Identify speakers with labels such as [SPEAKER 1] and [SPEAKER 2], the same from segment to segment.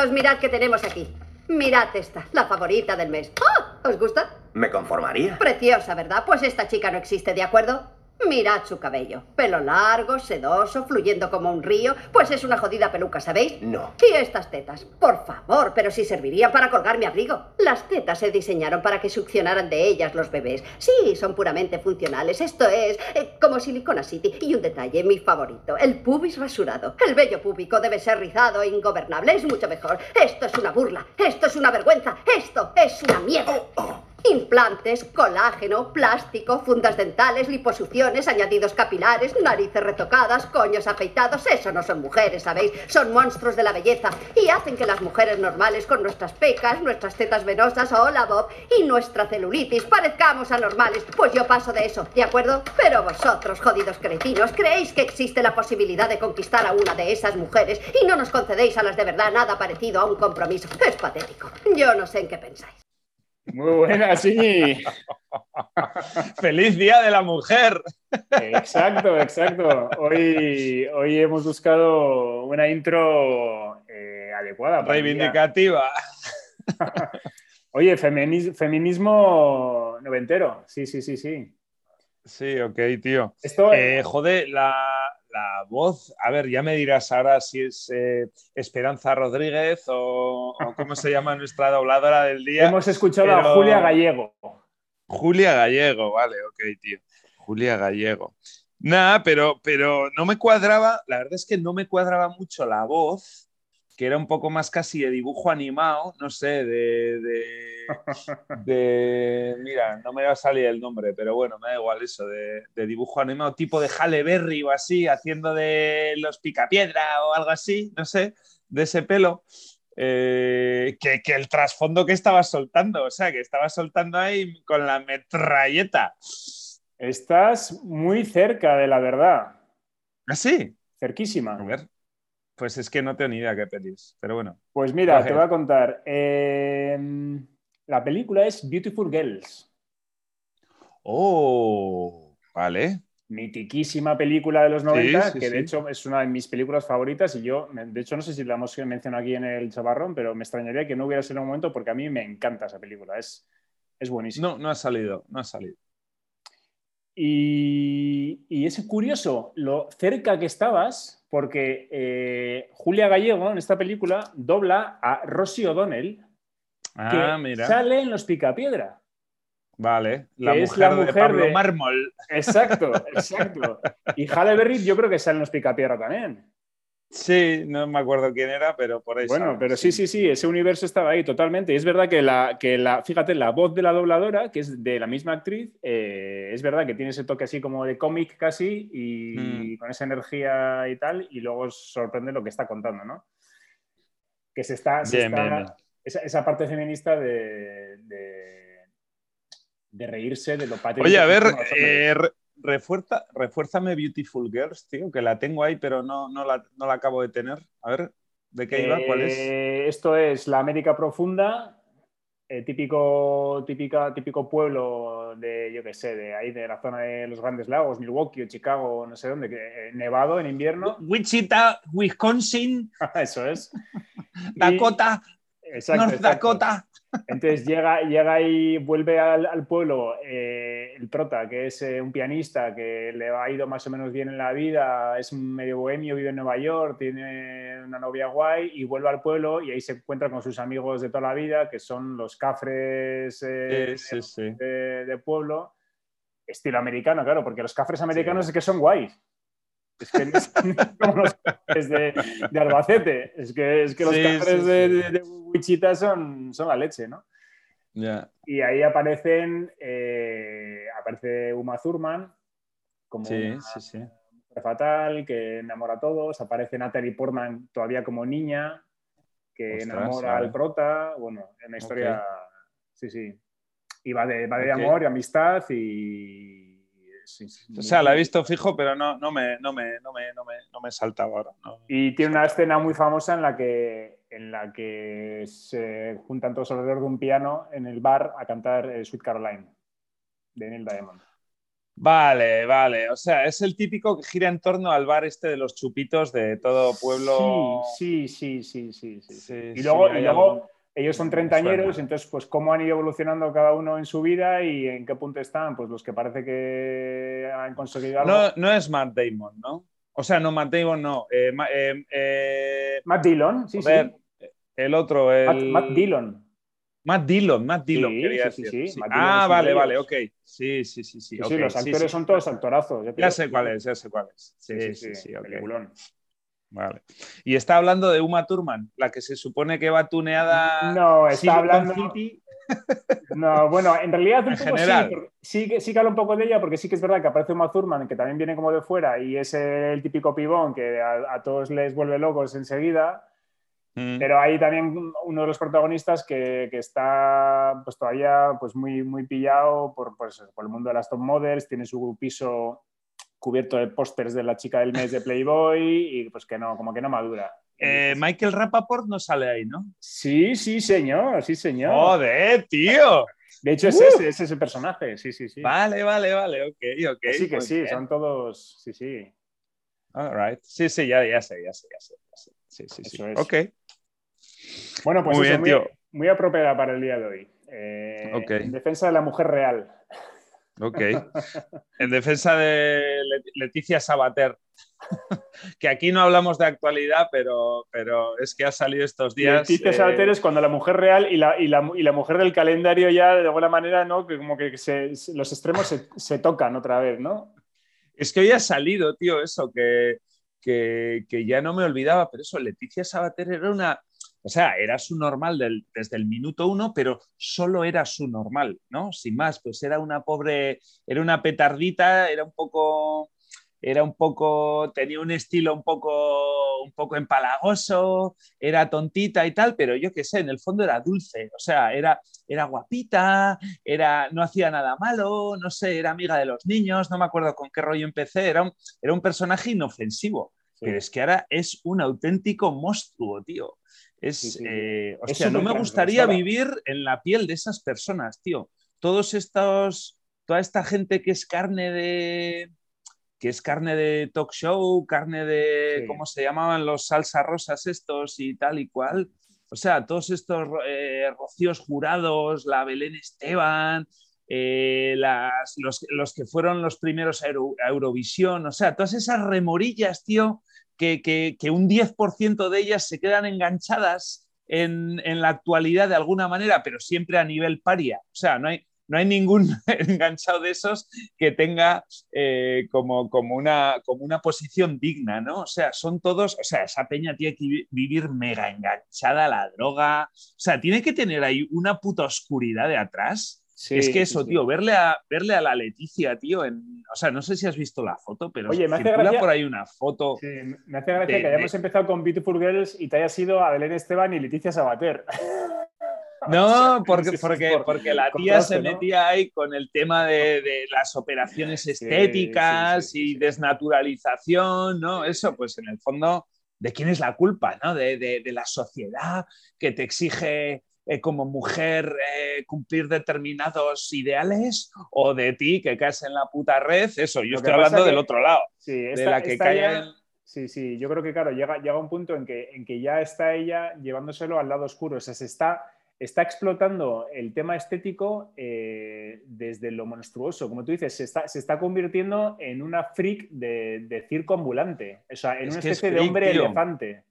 [SPEAKER 1] Chicos, mirad qué tenemos aquí. Mirad esta, la favorita del mes. ¡Ah! ¿Os gusta?
[SPEAKER 2] Me conformaría.
[SPEAKER 1] Preciosa, ¿verdad? Pues esta chica no existe, ¿de acuerdo? Mirad su cabello. Pelo largo, sedoso, fluyendo como un río. Pues es una jodida peluca, ¿sabéis?
[SPEAKER 2] No.
[SPEAKER 1] Y estas tetas. Por favor, pero si servirían para colgar mi abrigo. Las tetas se diseñaron para que succionaran de ellas los bebés. Sí, son puramente funcionales. Esto es eh, como Silicona City. Y un detalle, mi favorito. El pubis rasurado. El vello púbico debe ser rizado e ingobernable. Es mucho mejor. Esto es una burla. Esto es una vergüenza. Esto es una mierda. Implantes, colágeno, plástico, fundas dentales, liposucciones, añadidos capilares, narices retocadas, coños afeitados. Eso no son mujeres, ¿sabéis? Son monstruos de la belleza y hacen que las mujeres normales con nuestras pecas, nuestras tetas venosas, hola Bob, y nuestra celulitis parezcamos anormales. Pues yo paso de eso, ¿de acuerdo? Pero vosotros, jodidos cretinos, creéis que existe la posibilidad de conquistar a una de esas mujeres y no nos concedéis a las de verdad nada parecido a un compromiso. Es patético. Yo no sé en qué pensáis.
[SPEAKER 3] Muy buena, sí.
[SPEAKER 4] ¡Feliz Día de la Mujer!
[SPEAKER 3] Exacto, exacto. Hoy, hoy hemos buscado una intro eh, adecuada.
[SPEAKER 4] Reivindicativa.
[SPEAKER 3] Oye, feminis- feminismo noventero. Sí, sí, sí, sí.
[SPEAKER 4] Sí, ok, tío.
[SPEAKER 3] Esto,
[SPEAKER 4] Eh, joder, la, la voz, a ver, ya me dirás ahora si es eh, Esperanza Rodríguez o, o cómo se llama nuestra dobladora del día.
[SPEAKER 3] hemos escuchado a Julia Gallego.
[SPEAKER 4] Julia Gallego, vale, ok, tío. Julia Gallego. Nada, pero, pero no me cuadraba, la verdad es que no me cuadraba mucho la voz, que era un poco más casi de dibujo animado, no sé, de, de, de- mira, no me va a salir el nombre, pero bueno, me da igual eso, de, de dibujo animado tipo de Halle Berry o así, haciendo de los picapiedra o algo así, no sé, de ese pelo. eh, que, que el trasfondo que estaba soltando, o sea, que estaba soltando ahí con la metralleta.
[SPEAKER 3] Estás muy cerca de la verdad.
[SPEAKER 4] ¿Así?
[SPEAKER 3] Cerquísima.
[SPEAKER 4] A ver, pues es que no tengo ni idea qué pelis, pero bueno.
[SPEAKER 3] Pues mira, te voy a contar. Eh, la película es Beautiful Girls.
[SPEAKER 4] Oh, vale.
[SPEAKER 3] Mitiquísima película de los 90,
[SPEAKER 4] sí,
[SPEAKER 3] que de hecho es una de mis películas favoritas y yo, de hecho no sé si la hemos mencionado aquí en el chavarrón, pero me extrañaría que no hubiera sido un momento porque a mí me encanta esa película, es, es buenísima.
[SPEAKER 4] No, no ha salido, no ha salido.
[SPEAKER 3] Y, y es curioso lo cerca que estabas, porque eh, Julia Gallego en esta película dobla a Rosie O'Donnell, que
[SPEAKER 4] Ah, mira.
[SPEAKER 3] sale en Los Picapiedra.
[SPEAKER 4] Vale. La
[SPEAKER 3] es
[SPEAKER 4] mujer,
[SPEAKER 3] la mujer
[SPEAKER 4] de Pablo
[SPEAKER 3] de-
[SPEAKER 4] Mármol.
[SPEAKER 3] Exacto, exacto. Y Halle Berry yo creo que sale en Los Picapiedra también.
[SPEAKER 4] Sí, no me acuerdo quién era, pero por ahí.
[SPEAKER 3] Bueno, pero sí, sí, sí, ese universo estaba ahí totalmente. Y es verdad que la, que la, fíjate, la voz de la dobladora, que es de la misma actriz, eh, es verdad que tiene ese toque así como de cómic casi y
[SPEAKER 4] Mm.
[SPEAKER 3] con esa energía y tal, y luego sorprende lo que está contando, ¿no? Que se está... se
[SPEAKER 4] Bien,
[SPEAKER 3] está-
[SPEAKER 4] bien, bien.
[SPEAKER 3] Esa, esa parte feminista de, de, de reírse de lo patético.
[SPEAKER 4] Oye, a ver, eh, refuerza, refuérzame Beautiful Girls, tío, que la tengo ahí, pero no, no, la, no la acabo de tener. A ver, ¿de qué iba? ¿Cuál es?
[SPEAKER 3] Eh, Esto es la América profunda, eh, típico, típica, típico pueblo de, yo qué sé, de ahí de la zona de los Grandes Lagos, Milwaukee o Chicago, no sé dónde, que, eh, nevado en invierno.
[SPEAKER 4] Wichita, Wisconsin,
[SPEAKER 3] Eso es. Y-
[SPEAKER 4] Dakota,
[SPEAKER 3] exacto,
[SPEAKER 4] North
[SPEAKER 3] exacto.
[SPEAKER 4] Dakota.
[SPEAKER 3] Entonces llega, llega y vuelve al, al pueblo eh, el prota, que es eh, un pianista que le ha ido más o menos bien en la vida, es un medio bohemio, vive en Nueva York, tiene una novia guay y vuelve al pueblo y ahí se encuentra con sus amigos de toda la vida, que son los cafres eh,
[SPEAKER 4] Sí, sí, sí.
[SPEAKER 3] de, de pueblo, estilo americano, claro, porque los cafres americanos es que son guays. Es que como los cafres de, de Albacete, es que, es que los
[SPEAKER 4] Sí,
[SPEAKER 3] cafres
[SPEAKER 4] sí,
[SPEAKER 3] de, de- de Wichita son, son la leche, ¿no?
[SPEAKER 4] Ya.
[SPEAKER 3] Y ahí aparecen, eh, aparece Uma Thurman como
[SPEAKER 4] Sí,
[SPEAKER 3] una
[SPEAKER 4] sí, sí.
[SPEAKER 3] mujer fatal que enamora a todos, aparece Natalie Portman todavía como niña que
[SPEAKER 4] Ostras,
[SPEAKER 3] enamora al prota, bueno, es una historia, sí, sí, y va de, va de amor y amistad y... sí, sí,
[SPEAKER 4] O sea, la he visto fijo, pero no, no, me, no, me, no, me, no, me, no me saltaba ahora. no.
[SPEAKER 3] Y tiene una escena muy famosa en la que, en la que se juntan todos alrededor de un piano en el bar a cantar eh, Sweet Caroline de Neil Diamond.
[SPEAKER 4] Vale, vale. O sea, es el típico que gira en torno al bar este de los chupitos de todo pueblo.
[SPEAKER 3] Sí, sí, sí, sí, sí. sí.
[SPEAKER 4] Sí,
[SPEAKER 3] y
[SPEAKER 4] sí,
[SPEAKER 3] luego,
[SPEAKER 4] hay
[SPEAKER 3] y luego ellos son treintañeros, entonces, pues, cómo han ido evolucionando cada uno en su vida y en qué punto están, pues los que parece que han conseguido algo.
[SPEAKER 4] No, no es Matt Damon, ¿no? O sea, no, Matt Damon no. Eh, eh, eh,
[SPEAKER 3] Matt Dillon, sí,
[SPEAKER 4] joder,
[SPEAKER 3] sí.
[SPEAKER 4] el otro, el...
[SPEAKER 3] Matt, Matt Dillon.
[SPEAKER 4] Matt Dillon, Matt Dillon,
[SPEAKER 3] Sí,
[SPEAKER 4] quería
[SPEAKER 3] sí, sí,
[SPEAKER 4] decir.
[SPEAKER 3] sí,
[SPEAKER 4] Sí.
[SPEAKER 3] Matt Dillon es
[SPEAKER 4] Ah, vale, vale, ok. Sí, sí, sí, sí.
[SPEAKER 3] Sí,
[SPEAKER 4] ok,
[SPEAKER 3] sí, los actores son todos actorazos. Ya,
[SPEAKER 4] sé cuál es, ya sé cuál es. Sí,
[SPEAKER 3] Sí,
[SPEAKER 4] sí, sí, ok.
[SPEAKER 3] peliculón.
[SPEAKER 4] Vale. Y está hablando de Uma Thurman, la que se supone que va tuneada.
[SPEAKER 3] No, está
[SPEAKER 4] Silicon
[SPEAKER 3] hablando.
[SPEAKER 4] City.
[SPEAKER 3] No, bueno, en realidad un
[SPEAKER 4] En
[SPEAKER 3] poco
[SPEAKER 4] general.
[SPEAKER 3] sí, sí, que- sí que habla un poco de ella, porque sí que es verdad que aparece Uma Thurman, que también viene como de fuera y es el típico pibón que a, a todos les vuelve locos enseguida.
[SPEAKER 4] Mm.
[SPEAKER 3] Pero hay también uno de los protagonistas que, que está pues todavía pues muy, muy pillado por, pues, por el mundo de las top models, tiene su piso cubierto de pósters de la chica del mes de Playboy y pues que no, como que no madura.
[SPEAKER 4] Eh, Michael Rappaport no sale ahí, ¿no?
[SPEAKER 3] Sí, sí, señor, sí, señor.
[SPEAKER 4] Joder, tío.
[SPEAKER 3] De hecho, es
[SPEAKER 4] Uh.
[SPEAKER 3] ese, es ese personaje, sí, sí, sí.
[SPEAKER 4] Vale, vale, vale, ok, ok.
[SPEAKER 3] Sí, que sí,
[SPEAKER 4] bien.
[SPEAKER 3] son todos, sí, sí.
[SPEAKER 4] All right. Sí, sí, ya, ya sé, ya sé, ya sé. ya sé. Sí, sí, sí.
[SPEAKER 3] Eso es.
[SPEAKER 4] Ok,
[SPEAKER 3] Bueno, pues
[SPEAKER 4] Muy
[SPEAKER 3] eso,
[SPEAKER 4] bien,
[SPEAKER 3] muy,
[SPEAKER 4] tío.
[SPEAKER 3] muy apropiada para el día de hoy. Eh,
[SPEAKER 4] Ok.
[SPEAKER 3] En defensa de la mujer real.
[SPEAKER 4] Ok. En defensa de Let- Leticia Sabater, que aquí no hablamos de actualidad, pero, pero es que ha salido estos días.
[SPEAKER 3] Leticia
[SPEAKER 4] eh,
[SPEAKER 3] Sabater es cuando la mujer real y la, y, la, y la mujer del calendario ya de alguna manera, ¿no? Que como que se- los extremos se, se tocan otra vez, ¿no?
[SPEAKER 4] Es que hoy ha salido, tío, eso, que, que, que ya no me olvidaba, pero eso, Leticia Sabater era una, o sea, era su normal del- desde el minuto uno, pero solo era su normal, ¿no? Sin más, pues era una pobre, era una petardita, era un poco, era un poco, tenía un estilo un poco, un poco empalagoso, era tontita y tal, pero yo qué sé, en el fondo era dulce, o sea, era, era guapita, era, no hacía nada malo, no sé, era amiga de los niños, no me acuerdo con qué rollo empecé, era un, era un personaje inofensivo,
[SPEAKER 3] Sí.
[SPEAKER 4] pero es que ahora es un auténtico monstruo, tío. Es,
[SPEAKER 3] Sí, sí.
[SPEAKER 4] eh,
[SPEAKER 3] Es
[SPEAKER 4] no me gustaría vivir en la piel de esas personas, tío. Todos estos, toda esta gente que es carne de, que es carne de talk show, carne de,
[SPEAKER 3] Sí.
[SPEAKER 4] ¿cómo se llamaban los salsa rosas estos y tal y cual? O sea, todos estos eh, rocíos jurados, la Belén Esteban, eh, las- los, los que fueron los primeros a, Euro- a Eurovisión, o sea, todas esas remorillas, tío, que, que- que un 10% de ellas se quedan enganchadas en, en la actualidad de alguna manera, pero siempre a nivel paria. O sea, no hay, no hay ningún enganchado de esos que tenga eh, como, como, una, como una posición digna, ¿no? O sea, son todos, o sea, esa peña tiene que vi- vivir mega enganchada a la droga, o sea, tiene que tener ahí una puta oscuridad de atrás.
[SPEAKER 3] Sí,
[SPEAKER 4] es que eso,
[SPEAKER 3] sí.
[SPEAKER 4] tío, verle a, verle a la Leticia, tío, en, o sea, no sé si has visto la foto, pero
[SPEAKER 3] Oye, me hace gracia-
[SPEAKER 4] por ahí una foto.
[SPEAKER 3] Me hace gracia
[SPEAKER 4] de-
[SPEAKER 3] que hayamos empezado con Beautiful Girls y te haya sido a Belén Esteban y Leticia Sabater.
[SPEAKER 4] No, porque, porque,
[SPEAKER 3] por
[SPEAKER 4] porque la tía se metía ahí con el tema de, de las operaciones estéticas y desnaturalización, ¿no? Eso, pues en el fondo, ¿de quién es la culpa, no? De la sociedad que te exige eh, como mujer eh, cumplir determinados ideales o de ti que caes en la puta red. Eso, yo estoy hablando
[SPEAKER 3] que-
[SPEAKER 4] del otro lado,
[SPEAKER 3] Sí,
[SPEAKER 4] de la que cae
[SPEAKER 3] ya-
[SPEAKER 4] en...
[SPEAKER 3] Sí, sí, yo creo que claro, llega, llega un punto en que, en que ya está ella llevándoselo al lado oscuro, o sea, se está, está explotando el tema estético eh, desde lo monstruoso, como tú dices, se está, se está convirtiendo en una freak de, de circo ambulante, o sea, en
[SPEAKER 4] Es
[SPEAKER 3] una
[SPEAKER 4] es
[SPEAKER 3] especie de hombre
[SPEAKER 4] tío.
[SPEAKER 3] elefante.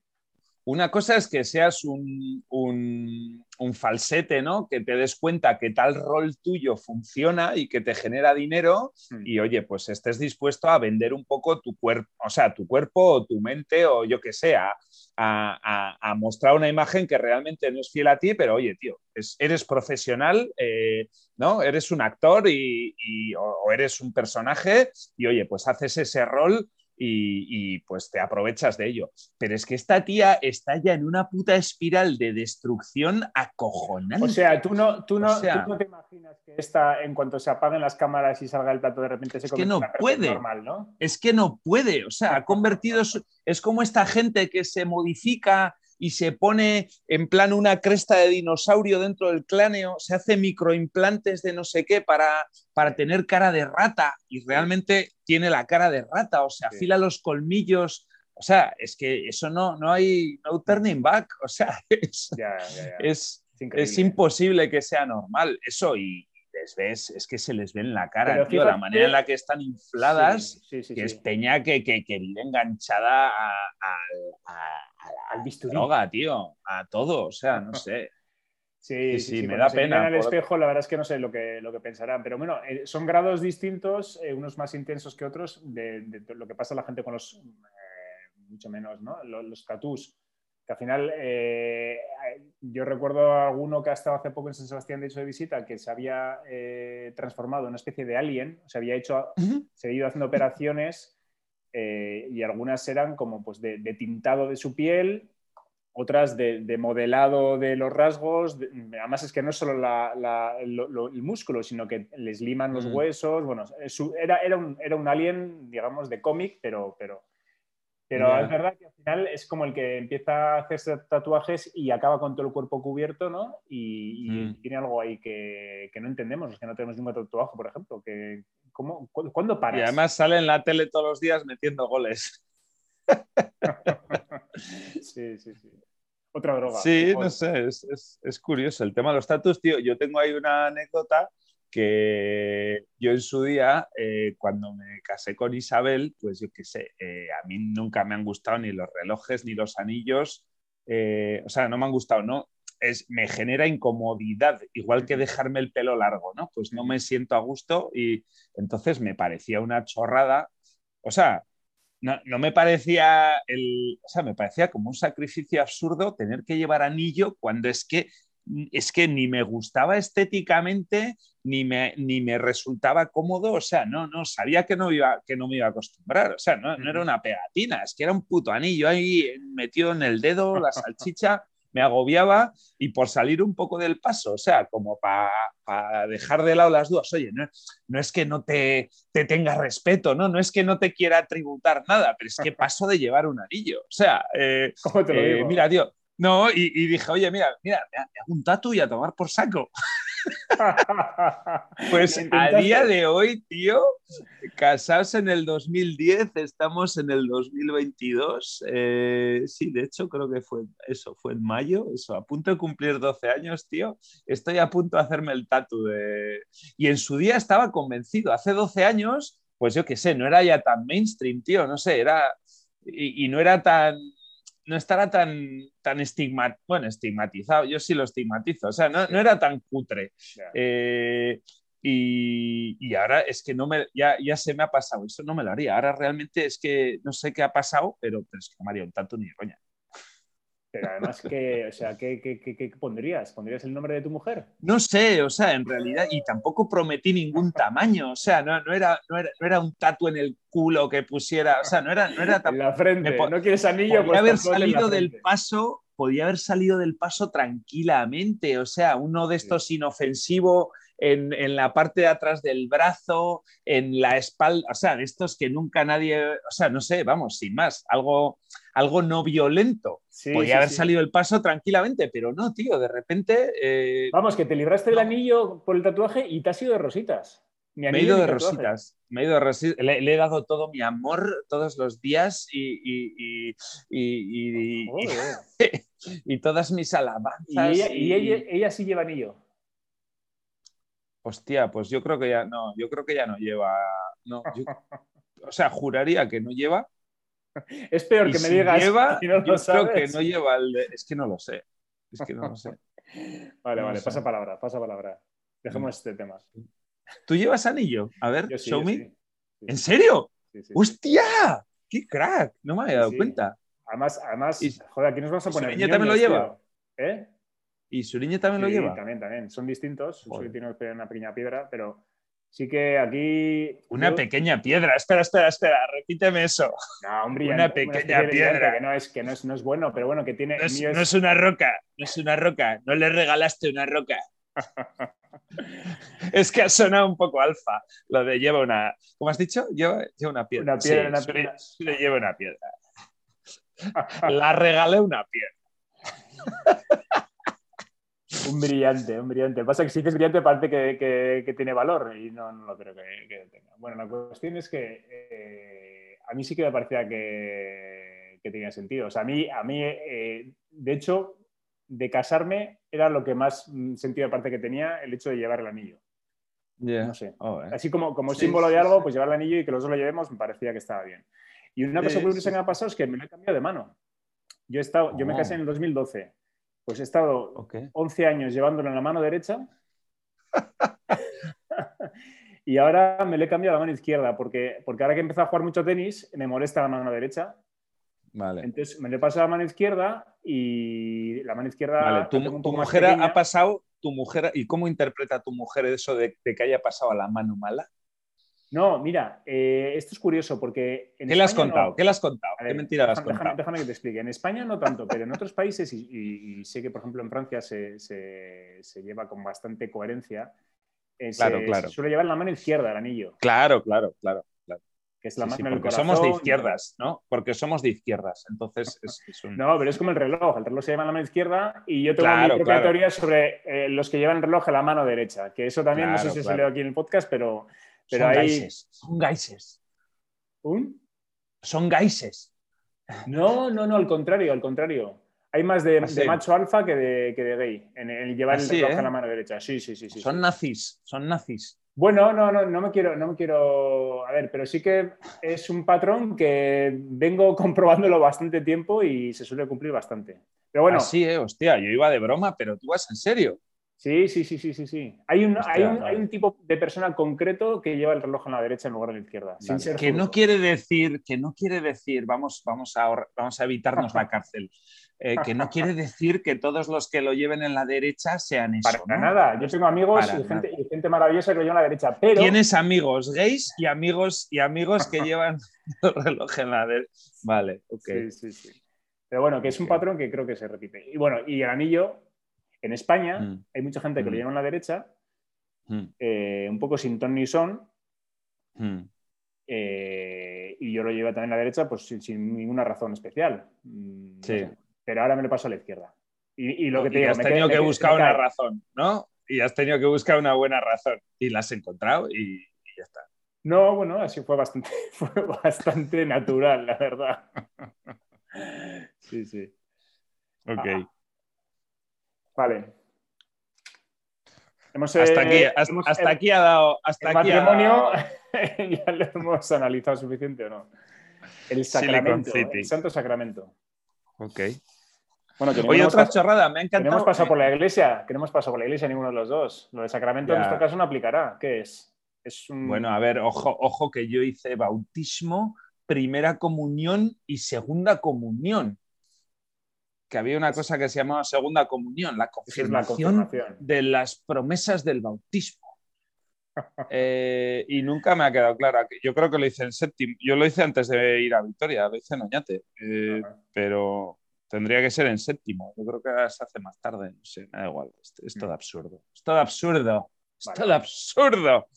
[SPEAKER 4] Una cosa es que seas un, un- un falsete, ¿no? Que te des cuenta que tal rol tuyo funciona y que te genera dinero
[SPEAKER 3] Hmm.
[SPEAKER 4] y, oye, pues estés dispuesto a vender un poco tu cuerpo, o sea, tu cuerpo o tu mente o yo que sé, a, a- a- a mostrar una imagen que realmente no es fiel a ti, pero, oye, tío, es- eres profesional, eh, ¿no? Eres un actor y, y- o, o eres un personaje y, oye, pues haces ese rol y, y, pues te aprovechas de ello. Pero es que esta tía está ya en una puta espiral de destrucción acojonante.
[SPEAKER 3] O sea, tú no, tú, no,
[SPEAKER 4] O sea-
[SPEAKER 3] tú no te imaginas que esta, en cuanto se apaguen las cámaras y salga el plato, de repente se
[SPEAKER 4] Es que no puede.
[SPEAKER 3] normal, ¿no?
[SPEAKER 4] es que no puede, o sea, ha convertido, es como esta gente que se modifica y se pone en plan una cresta de dinosaurio dentro del cráneo, se hace microimplantes de no sé qué para, para tener cara de rata y realmente tiene la cara de rata, o sea, afila los colmillos. O sea, es que eso no, no hay no turning back. O sea, es, es, es imposible que sea normal. Eso y, les ves, es que se les ve en la cara, tío, la manera en la que están infladas, que es peña que, que, que vive enganchada a, al droga, tío, a todo, o sea, no sé.
[SPEAKER 3] Sí, sí, me da pena. En el espejo, la verdad es que no sé lo que, lo que pensarán, pero bueno, eh, son grados distintos, eh, unos más intensos que otros, de, lo que pasa a la gente con los, eh, mucho menos, ¿no? Los, los tatús al final eh, yo recuerdo a alguno que ha estado hace poco en San Sebastián de hecho de visita que se había eh, transformado en una especie de alien, se había hecho, se había ido haciendo operaciones eh, y algunas eran como pues de, tintado de su piel, otras de, modelado de los rasgos, además es que no es solo el músculo, sino que les liman los huesos, bueno, era, era, un, era un alien, digamos, de cómic, pero, pero pero es verdad que al final es como el que empieza a hacerse tatuajes y acaba con todo el cuerpo cubierto, ¿no? Y, mm. tiene algo ahí que, no entendemos, es que no tenemos ningún tatuaje, por ejemplo. Que, ¿cómo, ¿Cuándo paras?
[SPEAKER 4] Y además sale en la tele todos los días metiendo goles.
[SPEAKER 3] sí, sí, sí. Otra droga.
[SPEAKER 4] Sí, no sé, es, es, curioso. El tema de los tatus, tío, yo tengo ahí una anécdota que yo en su día, eh, cuando me casé con Isabel, pues yo qué sé, eh, a mí nunca me han gustado ni los relojes ni los anillos, eh, o sea, no me han gustado, ¿no? Es, me genera incomodidad, igual que dejarme el pelo largo, ¿no? Pues no me siento a gusto y entonces me parecía una chorrada, o sea, no, no, me parecía el, o sea, me parecía como un sacrificio absurdo tener que llevar anillo cuando es que es que ni me gustaba estéticamente, ni me, ni me resultaba cómodo, o sea, no, no, sabía que no, iba, que no me iba a acostumbrar, o sea, no, no era una pegatina, es que era un puto anillo ahí metido en el dedo, la salchicha, me agobiaba y por salir un poco del paso, o sea, como para dejar de lado las dudas, oye, no, no es que no te, te, tenga respeto, ¿no? no es que no te quiera tributar nada, pero es que paso de llevar un anillo, o sea, eh, eh, mira, tío, no, y, dije, oye, mira, mira, me hago un tatu y a tomar por saco. pues a día de hoy, tío, casados en el 2010, estamos en el 2022. Eh, sí, de hecho, creo que fue eso, fue en mayo, eso, a punto de cumplir 12 años, tío. Estoy a punto de hacerme el tatu de... Y en su día estaba convencido, hace 12 años, pues yo qué sé, no era ya tan mainstream, tío, no sé, era... y no era tan no estará tan, tan bueno, estigmatizado, yo sí lo estigmatizo, o sea, no, era tan cutre. Eh, y, ahora es que no me, ya, ya se me ha pasado, eso no me lo haría. Ahora realmente es que no sé qué ha pasado, pero, es que Mario, tanto ni coña.
[SPEAKER 3] Pero además, ¿qué, o sea, ¿qué, qué, pondrías? ¿Pondrías el nombre de tu mujer?
[SPEAKER 4] No sé, o sea, en realidad, y tampoco prometí ningún tamaño, o sea, no, no, era, no, era, un tatu en el culo que pusiera, o sea, no era, no era
[SPEAKER 3] En la frente, ¿no quieres anillo?
[SPEAKER 4] Pues haber salido del paso, podía haber salido del paso tranquilamente, o sea, uno de estos inofensivo en, en, la parte de atrás del brazo, en la espalda, o sea, de estos que nunca nadie, o sea, no sé, vamos, sin más, algo, algo no violento. Podría haber salido el paso tranquilamente, pero no, tío, de repente... Eh,
[SPEAKER 3] vamos, que te libraste del anillo por el tatuaje y te has ido de rositas.
[SPEAKER 4] me he ido de rositas, me he ido de rositas, le, he dado todo mi amor todos los días y, y, y, y todas mis alabanzas.
[SPEAKER 3] ¿Y ella, ella sí lleva anillo?
[SPEAKER 4] Hostia, pues yo creo que ya no, yo creo que ya no lleva. No, o sea, juraría que no lleva.
[SPEAKER 3] Es peor que me digas.
[SPEAKER 4] Lleva, no yo creo que no lleva el Es que no lo sé. Es que no lo sé.
[SPEAKER 3] vale, vale, pasa palabra, pasa palabra. Dejemos este tema.
[SPEAKER 4] ¿Tú llevas anillo? A ver, show me. ¿En serio? ¡Hostia! ¡Qué crack! No me había dado cuenta.
[SPEAKER 3] Además, además, joder, aquí nos vamos a poner.
[SPEAKER 4] ¿Y también lo lleva? ¿Eh? ¿Y Suriñe también lo lleva?
[SPEAKER 3] También, también. Son distintos. Suriñe tiene una pequeña piedra, pero sí que aquí.
[SPEAKER 4] Una pequeña piedra. Espera, espera, espera. Repíteme eso.
[SPEAKER 3] No, hombre,
[SPEAKER 4] una pequeña piedra.
[SPEAKER 3] Que no es, que no es, no es bueno, pero bueno, que tiene.
[SPEAKER 4] No es, una roca. No es una roca. No le regalaste una roca. es que ha sonado un poco alfa. Lo de lleva una. ¿Cómo has dicho? Lleva, lleva una piedra.
[SPEAKER 3] Una piedra, una piedra.
[SPEAKER 4] Le lleva una piedra. La regalé una piedra.
[SPEAKER 3] un brillante, un brillante. Pasa que si dices brillante parece que, tiene valor y no, no lo creo que, tenga. Bueno, la cuestión es que eh, a mí sí que me parecía que, tenía sentido. O sea, a mí, a mí eh, de hecho, de casarme era lo que más mm, sentido de parte que tenía el hecho de llevar el anillo. No sé. Oh, eh. Así como, como símbolo de algo, pues llevar el anillo y que los dos lo llevemos me parecía que estaba bien. Y una cosa curiosa que me ha pasado es que me lo he cambiado de mano. Yo, he estado, yo me casé en el 2012. Pues he estado 11 años llevándolo en la mano derecha. y ahora me lo he cambiado a la mano izquierda porque, porque ahora que he empezado a jugar mucho tenis me molesta la mano derecha Vale. Entonces me le paso a la mano izquierda y la mano izquierda.
[SPEAKER 4] Vale, tu, mujer ha pasado, tu mujer, ¿y cómo interpreta tu mujer eso de, que haya pasado a la mano mala?
[SPEAKER 3] No, mira, eh, esto es curioso porque.
[SPEAKER 4] ¿Qué le has contado? ¿Qué le has contado? ¿Qué mentira le has
[SPEAKER 3] déjame,
[SPEAKER 4] contado?
[SPEAKER 3] Déjame, que te explique. En España no tanto, pero en otros países, y, sé que por ejemplo en Francia se, lleva con bastante coherencia, eh,
[SPEAKER 4] claro, claro.
[SPEAKER 3] se suele llevar en la mano izquierda el anillo.
[SPEAKER 4] Claro, claro, claro
[SPEAKER 3] que es la
[SPEAKER 4] sí, porque somos de izquierdas, ¿no? Porque somos de izquierdas, entonces es, un...
[SPEAKER 3] No, pero es como el reloj, el reloj se lleva en la mano izquierda y yo tengo mi propia teoría sobre eh, los que llevan el reloj en la mano derecha, que eso también no sé si se leo aquí en el podcast, pero, pero
[SPEAKER 4] son
[SPEAKER 3] hay...
[SPEAKER 4] Gaises, son gaises.
[SPEAKER 3] ¿Un?
[SPEAKER 4] Son gaises.
[SPEAKER 3] No, no, no, al contrario, al contrario. Hay más de, ¿Ah, macho alfa que de, que de gay en el llevar ¿Ah, el reloj en ¿eh? la mano derecha. Sí, sí, sí. sí
[SPEAKER 4] son nazis, son nazis.
[SPEAKER 3] Bueno, no, no, no me quiero, no me quiero. A ver, pero sí que es un patrón que vengo comprobándolo bastante tiempo y se suele cumplir bastante. Pero bueno.
[SPEAKER 4] Sí, eh, hostia, yo iba de broma, pero tú vas en serio.
[SPEAKER 3] Sí, sí, sí, sí, sí, sí. Hay un, hay, un, tipo de persona concreto que lleva el reloj en la derecha en lugar de la izquierda.
[SPEAKER 4] que no quiere decir, que no quiere decir, vamos, vamos, a, vamos a evitarnos la cárcel. Eh, que no quiere decir que todos los que lo lleven en la derecha sean eso.
[SPEAKER 3] Para nada. Yo tengo amigos y gente, maravillosa que lo llevan en la derecha. Pero...
[SPEAKER 4] Tienes amigos gays y amigos, y amigos que llevan el reloj en la derecha. Vale, ok.
[SPEAKER 3] Sí, sí, sí. Pero bueno, que es un patrón que creo que se repite. Y bueno, y el anillo, en España mm. hay mucha gente que lo mm. lleva en la derecha, mm. eh, un poco sin ton ni son. Eh, y yo lo llevo también en la derecha, pues sin, ninguna razón especial.
[SPEAKER 4] sí
[SPEAKER 3] pero ahora me lo paso a la izquierda. Y, lo que te
[SPEAKER 4] has tenido que buscar una razón, ¿no? Y has tenido que buscar una buena razón. Y la has encontrado y, ya está.
[SPEAKER 3] No, bueno, así fue bastante, fue bastante natural, la verdad. Sí, sí.
[SPEAKER 4] Ok.
[SPEAKER 3] Ah. Vale.
[SPEAKER 4] hasta, aquí, hasta, aquí ha dado. Hasta
[SPEAKER 3] el matrimonio ya lo hemos analizado suficiente o no. El sacramento, el santo sacramento.
[SPEAKER 4] Ok.
[SPEAKER 3] Bueno,
[SPEAKER 4] Oye, otra chorrada, me ha encantado.
[SPEAKER 3] Queremos pasar por la iglesia, queremos pasar por la iglesia ninguno de los dos. Lo de sacramento en este caso no aplicará. ¿Qué es? es
[SPEAKER 4] Bueno, a ver, ojo, ojo que yo hice bautismo, primera comunión y segunda comunión. Que había una cosa que se llamaba segunda comunión, la confirmación, de las promesas del bautismo. Eh, y nunca me ha quedado claro. Yo creo que lo hice en séptimo. Yo lo hice antes de ir a Victoria, lo hice en Oñate. Eh, pero Tendría que ser en séptimo. Yo creo que se hace más tarde. No sé, me da igual. Es, todo mm. absurdo. Es todo absurdo. Es todo absurdo.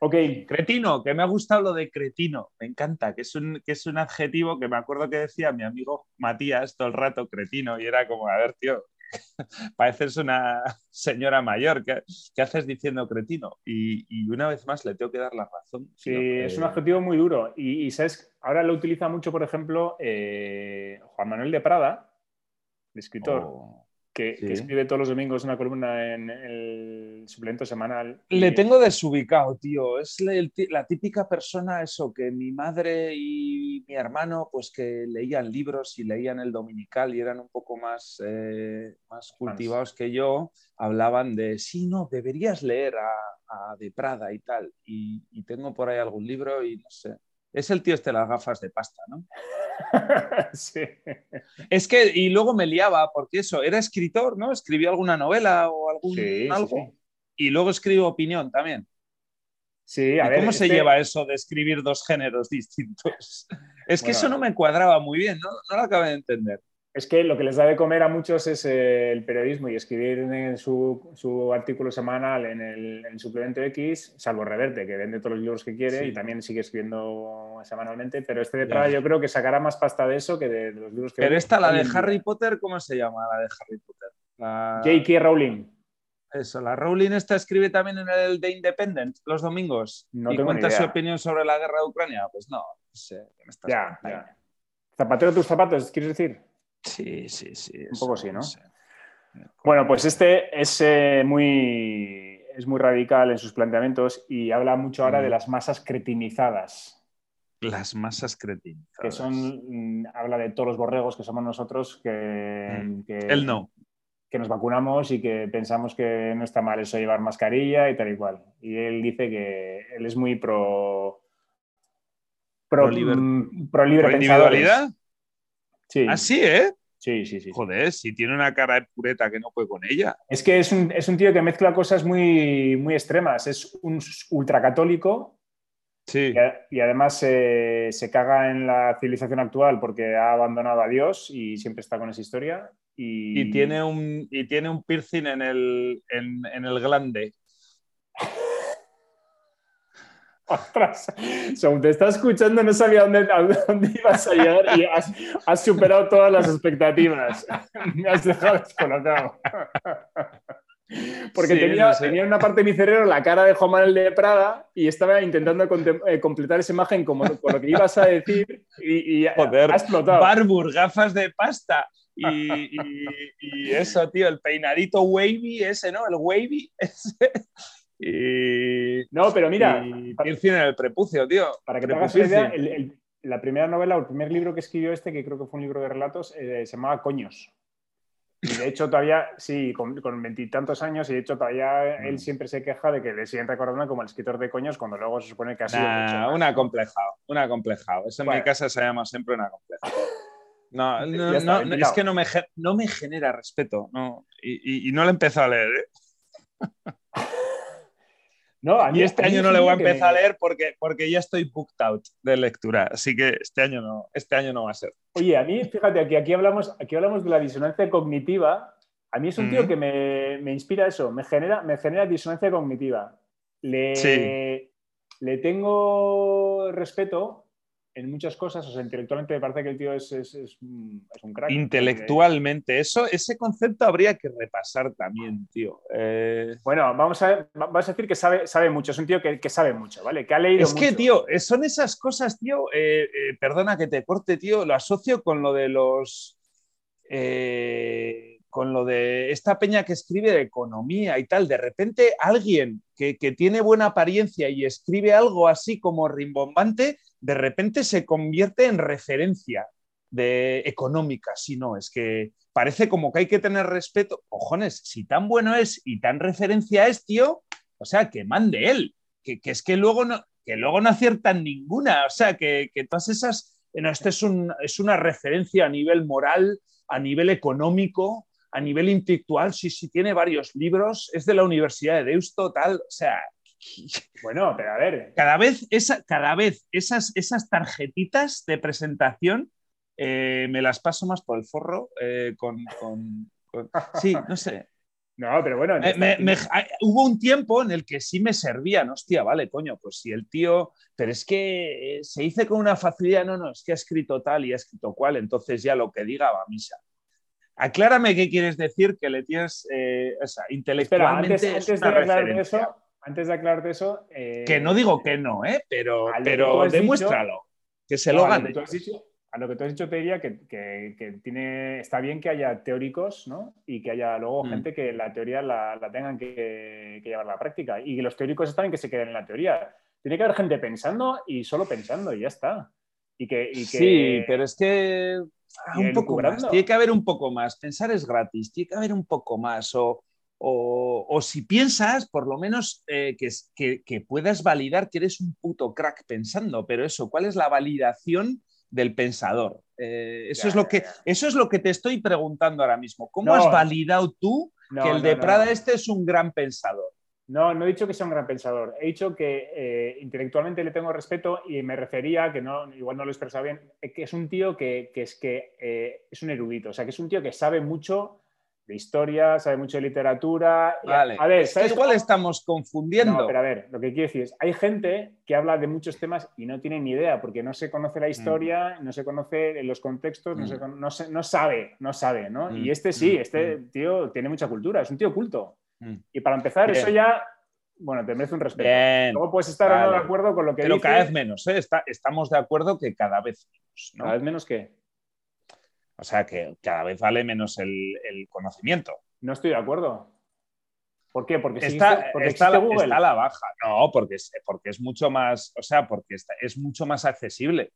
[SPEAKER 3] Ok.
[SPEAKER 4] Cretino, que me ha gustado lo de cretino. Me encanta, que es, un, que es un adjetivo que me acuerdo que decía mi amigo Matías todo el rato, cretino, y era como, a ver, tío, pareces una señora mayor. ¿Qué, haces diciendo cretino? Y, una vez más le tengo que dar la razón.
[SPEAKER 3] Sí, es un adjetivo muy duro. Y, ¿sabes? ahora lo utiliza mucho, por ejemplo, eh, Juan Manuel de Prada, el escritor. Oh que, escribe todos los domingos una columna en el suplemento semanal.
[SPEAKER 4] Le tengo desubicado, tío. Es la típica persona, eso, que mi madre y mi hermano, pues que leían libros y leían el dominical y eran un poco más, eh, más cultivados que yo, hablaban de, sí, no, deberías leer a, De Prada y tal. Y, y tengo por ahí algún libro y no sé. Es el tío este de las gafas de pasta, ¿no?
[SPEAKER 3] sí.
[SPEAKER 4] Es que, y luego me liaba, porque eso, era escritor, ¿no? Escribió alguna novela o algún algo. Y luego escribo opinión también.
[SPEAKER 3] Sí,
[SPEAKER 4] a ¿Cómo se lleva eso de escribir dos géneros distintos? Es que eso no me cuadraba muy bien, no, no lo acabé de entender.
[SPEAKER 3] Es que lo que les da de comer a muchos es eh, el periodismo y escribir en su, su artículo semanal en el, en el, suplemento X, salvo Reverte, que vende todos los libros que quiere
[SPEAKER 4] Sí.
[SPEAKER 3] y también sigue escribiendo semanalmente, pero este de Prada yo creo que sacará más pasta de eso que de, de los libros que
[SPEAKER 4] Pero esta, la de. Harry Potter, ¿cómo se llama la de Harry Potter? La-
[SPEAKER 3] J.K. Rowling.
[SPEAKER 4] Eso, la Rowling esta escribe también en el The Independent los domingos
[SPEAKER 3] No
[SPEAKER 4] y cuenta su opinión sobre la guerra de Ucrania. Pues no, no sé, ¿qué me estás
[SPEAKER 3] Ya,
[SPEAKER 4] contando?
[SPEAKER 3] ya. Zapatero tus zapatos, ¿quieres decir?
[SPEAKER 4] Sí, sí, sí.
[SPEAKER 3] Un poco sí, ¿no? Bueno, pues este es eh, muy, es muy radical en sus planteamientos y habla mucho ahora
[SPEAKER 4] Mm.
[SPEAKER 3] de las masas cretinizadas,
[SPEAKER 4] Las masas cretinas.
[SPEAKER 3] que son, mm, habla de todos los borregos que somos nosotros, que,
[SPEAKER 4] Mm.
[SPEAKER 3] que,
[SPEAKER 4] Él no.
[SPEAKER 3] que nos vacunamos y que pensamos que no está mal eso llevar mascarilla y tal y cual. Y él dice que él es muy pro... Pro,
[SPEAKER 4] Pro
[SPEAKER 3] mm, pro libre
[SPEAKER 4] ¿Por
[SPEAKER 3] pensadores.
[SPEAKER 4] individualidad?
[SPEAKER 3] Sí,
[SPEAKER 4] Así, ¿eh?
[SPEAKER 3] Sí, sí, sí.
[SPEAKER 4] Joder, si tiene una cara de pureta que no puede con ella.
[SPEAKER 3] Es que es un, es un tío que mezcla cosas muy, muy extremas. Es un ultracatólico
[SPEAKER 4] Sí.
[SPEAKER 3] y, y además eh, se caga en la civilización actual porque ha abandonado a Dios y siempre está con esa historia. Y,
[SPEAKER 4] Y tiene un, y tiene un piercing en el, en, en el glande.
[SPEAKER 3] Ostras, según te estaba escuchando no sabía dónde, a dónde ibas a llegar y has, has superado todas las expectativas. Me has dejado descolocado. Porque
[SPEAKER 4] Sí,
[SPEAKER 3] tenía,
[SPEAKER 4] no sé.
[SPEAKER 3] tenía en una parte de mi cerebro la cara de Juan Manuel de Prada y estaba intentando eh, completar esa imagen como, con lo que ibas a decir y, y
[SPEAKER 4] Joder,
[SPEAKER 3] ha explotado.
[SPEAKER 4] Barbour, gafas de pasta. Y, y- y eso, tío, el peinadito wavy ese, ¿no? El wavy ese. Y,
[SPEAKER 3] No, pero mira,
[SPEAKER 4] y piercing en el prepucio, tío.
[SPEAKER 3] para que te hagas una idea, el- el- la primera novela o el primer libro que escribió este, que creo que fue un libro de relatos, eh, se llamaba Coños. Y de hecho todavía, sí, con veintitantos años, y de hecho todavía
[SPEAKER 4] Mm.
[SPEAKER 3] él siempre se queja de que le siguen recordando como el escritor de coños cuando luego se supone que ha sido
[SPEAKER 4] Nah, un acomplejado, un acomplejado. Eso en
[SPEAKER 3] Bueno.
[SPEAKER 4] mi casa se llama siempre un acomplejado. No, no,
[SPEAKER 3] está,
[SPEAKER 4] no, es que no me, no me genera respeto. No, y, y- y no lo he empezado a leer. ¿eh?
[SPEAKER 3] No, a mí
[SPEAKER 4] Y este
[SPEAKER 3] a mí
[SPEAKER 4] año no le voy a empezar
[SPEAKER 3] me-
[SPEAKER 4] a leer porque, porque ya estoy booked out de lectura. Así que este año no, este año no va a ser.
[SPEAKER 3] Oye, a mí, fíjate, aquí, aquí, hablamos, aquí hablamos de la disonancia cognitiva. A mí es un tío que me, me inspira eso, me genera, me genera disonancia cognitiva. Le,
[SPEAKER 4] Sí.
[SPEAKER 3] le tengo respeto en muchas cosas, o sea, intelectualmente me parece que el tío es, es, es un, es un crack.
[SPEAKER 4] Intelectualmente, eso, ese concepto habría que repasar también, tío. Eh,
[SPEAKER 3] Bueno, vamos a, vamos a decir que sabe, sabe mucho, es un tío que, que sabe mucho, ¿vale? Que ha leído
[SPEAKER 4] Es que, tío, eh, son esas cosas, tío. eh, eh, perdona que te corte, tío. Lo asocio con lo de los. eh, con lo de esta peña que escribe de economía y tal. De repente, alguien que, que tiene buena apariencia y escribe algo así como rimbombante, de repente se convierte en referencia de económica. Si no, es que parece como que hay que tener respeto. Cojones, si tan bueno es y tan referencia es, tío, o sea, que mande él. Que, que es que luego no, que luego no aciertan ninguna. O sea, que, que todas esas. No, esto es, un, es una referencia a nivel moral, a nivel económico, a nivel intelectual. Sí, sí, tiene varios libros. Es de la Universidad de Deusto, tal. O sea,
[SPEAKER 3] Bueno, pero a ver,
[SPEAKER 4] cada vez, esa, cada vez esas, esas tarjetitas de presentación eh, me las paso más por el forro eh, con, con- con- Sí, no sé.
[SPEAKER 3] no, pero bueno.
[SPEAKER 4] Me- me- me- ah, hubo un tiempo en el que sí me servían, hostia, vale, coño, pues si el tío, pero es que eh, se dice con una facilidad, no, no, es que ha escrito tal y ha escrito cual, entonces ya lo que diga va a misa. Aclárame qué quieres decir que le tienes, eh, o sea,
[SPEAKER 3] Espera,
[SPEAKER 4] intelectualmente
[SPEAKER 3] antes,
[SPEAKER 4] es
[SPEAKER 3] antes de
[SPEAKER 4] una
[SPEAKER 3] eso, antes de aclararte eso. eh,
[SPEAKER 4] Que no digo que no, ¿eh? pero, pero
[SPEAKER 3] dicho-
[SPEAKER 4] demuéstralo, que se
[SPEAKER 3] no,
[SPEAKER 4] lo
[SPEAKER 3] a
[SPEAKER 4] gane.
[SPEAKER 3] a lo que tú has dicho te diría que, que- que tiene, está bien que haya teóricos ¿no? y que haya luego
[SPEAKER 4] Mm.
[SPEAKER 3] gente que la teoría la, la tengan que, que llevar a la práctica. Y que los teóricos están en que se queden en la teoría. Tiene que haber gente pensando y solo pensando y ya está. Y que, y que-
[SPEAKER 4] Sí, pero es que ah, un poco más. Tiene que haber un poco más. Pensar es gratis. Tiene que haber un poco más. O, o- o si piensas, por lo menos eh, que, que- que puedas validar que eres un puto crack pensando. Pero eso, ¿cuál es la validación del pensador? Eh, eso,
[SPEAKER 3] Ya,
[SPEAKER 4] es lo que, eso es lo que te estoy preguntando ahora mismo. ¿Cómo
[SPEAKER 3] No.
[SPEAKER 4] has validado tú
[SPEAKER 3] No,
[SPEAKER 4] que el
[SPEAKER 3] no,
[SPEAKER 4] de Prada este es un gran pensador?
[SPEAKER 3] No, no he dicho que sea un gran pensador. He dicho que eh, intelectualmente le tengo respeto y me refería, que no, igual no lo he expresado bien, eh, que es un tío que, es que eh, es un erudito, o sea, que es un tío que sabe mucho de historia, sabe mucho de literatura.
[SPEAKER 4] Vale. A ver, ¿sabes igual estamos confundiendo. No,
[SPEAKER 3] pero a ver, lo que quiero decir es, hay gente que habla de muchos temas y no tiene ni idea, porque no se conoce la historia, mm. no se conoce los contextos, no, mm. no, sabe, no sabe, ¿no? Y mm. este sí, este tío tiene mucha cultura, es un tío culto. Y para empezar, eso ya bueno, te merece un respeto. Luego puedes estar o no de acuerdo con lo que
[SPEAKER 4] Pero cada vez menos, ¿eh? estamos de acuerdo que cada vez menos.
[SPEAKER 3] ¿Cada vez menos qué?
[SPEAKER 4] O sea, que cada vez vale menos el, conocimiento.
[SPEAKER 3] No estoy de acuerdo. ¿Por qué? Porque
[SPEAKER 4] está, porque está, Google. a la baja. No, porque es, porque es mucho más, o sea, porque es mucho más accesible.